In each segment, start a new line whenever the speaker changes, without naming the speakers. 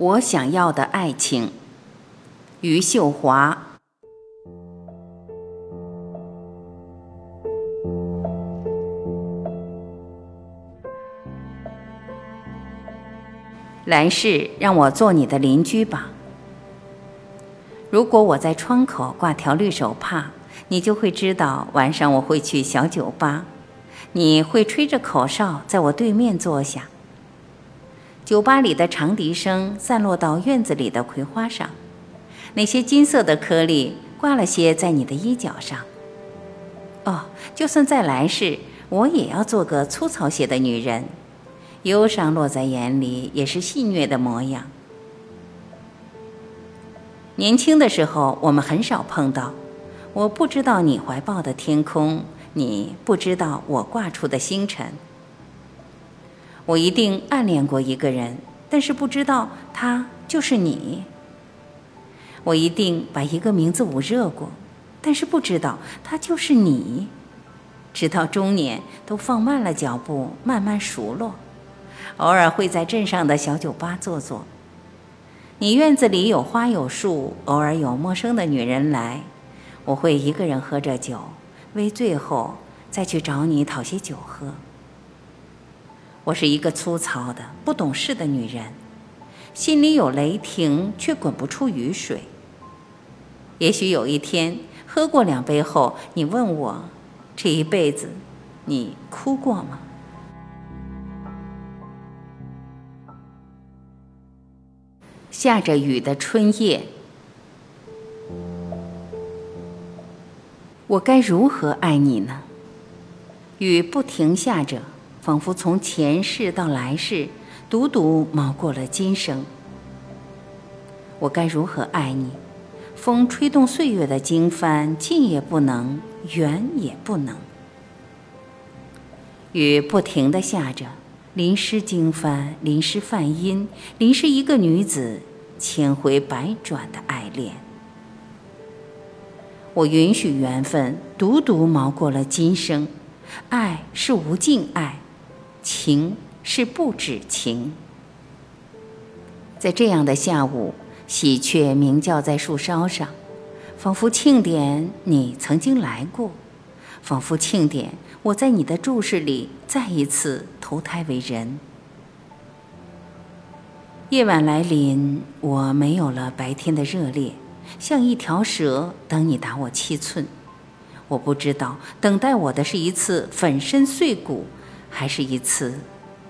我想要的爱情，余秀华。来世让我做你的邻居吧。如果我在窗口挂条绿手帕，你就会知道晚上我会去小酒吧。你会吹着口哨在我对面坐下。酒吧里的长笛声散落到院子里的葵花上，那些金色的颗粒挂了些在你的衣角上。哦，就算在来世，我也要做个粗糙些的女人。忧伤落在眼里，也是戏谑的模样。年轻的时候，我们很少碰到。我不知道你怀抱的天空，你不知道我挂出的星辰。我一定暗恋过一个人，但是不知道他就是你。我一定把一个名字捂热过，但是不知道他就是你。直到中年，都放慢了脚步，慢慢熟络。偶尔会在镇上的小酒吧坐坐。你院子里有花有树，偶尔有陌生的女人来，我会一个人喝着酒，为最后再去找你讨些酒喝。我是一个粗糙的、不懂事的女人，心里有雷霆，却滚不出雨水。也许有一天，喝过两杯后，你问我，这一辈子，你哭过吗？下着雨的春夜，我该如何爱你呢？雨不停下着，仿佛从前世到来世，独独毛过了今生。我该如何爱你？风吹动岁月的经幡，近也不能，远也不能。雨不停的下着，淋湿经幡，淋湿梵音，淋湿一个女子。千回百转的爱恋，我允许缘分独独毛过了今生。爱是无尽爱，情是不止情。在这样的下午，喜鹊鸣叫在树梢上，仿佛庆典你曾经来过，仿佛庆典我在你的注视里再一次投胎为人。夜晚来临，我没有了白天的热烈，像一条蛇等你打我七寸。我不知道等待我的是一次粉身碎骨，还是一次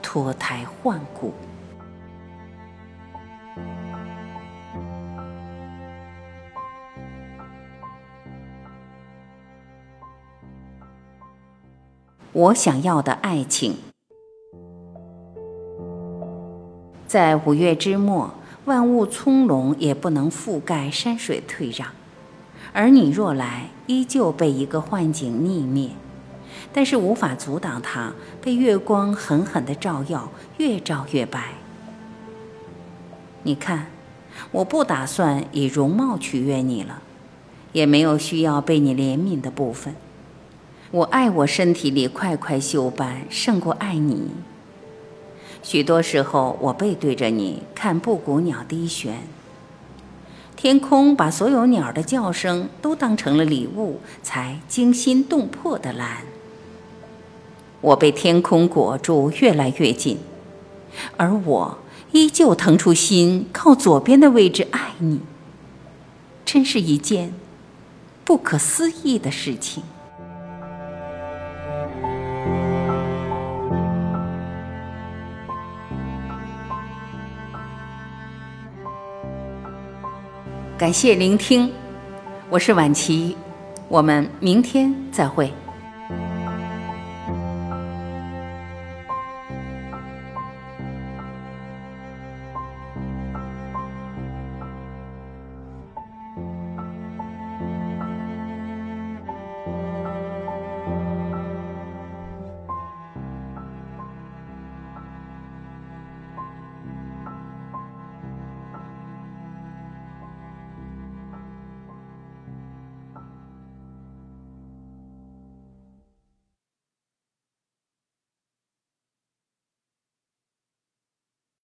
脱胎换骨。我想要的爱情。在五月之末，万物葱茏，也不能覆盖山水退让；而你若来，依旧被一个幻景溺灭，但是无法阻挡它被月光狠狠地照耀，越照越白。你看，我不打算以容貌取悦你了，也没有需要被你怜悯的部分。我爱我身体里块块锈斑，胜过爱你。许多时候，我背对着你看布谷鸟低旋。天空把所有鸟的叫声都当成了礼物，才惊心动魄的蓝。我被天空裹住，越来越近，而我依旧腾出心，靠左边的位置爱你。真是一件不可思议的事情。感谢聆听，我是晚琪，我们明天再会。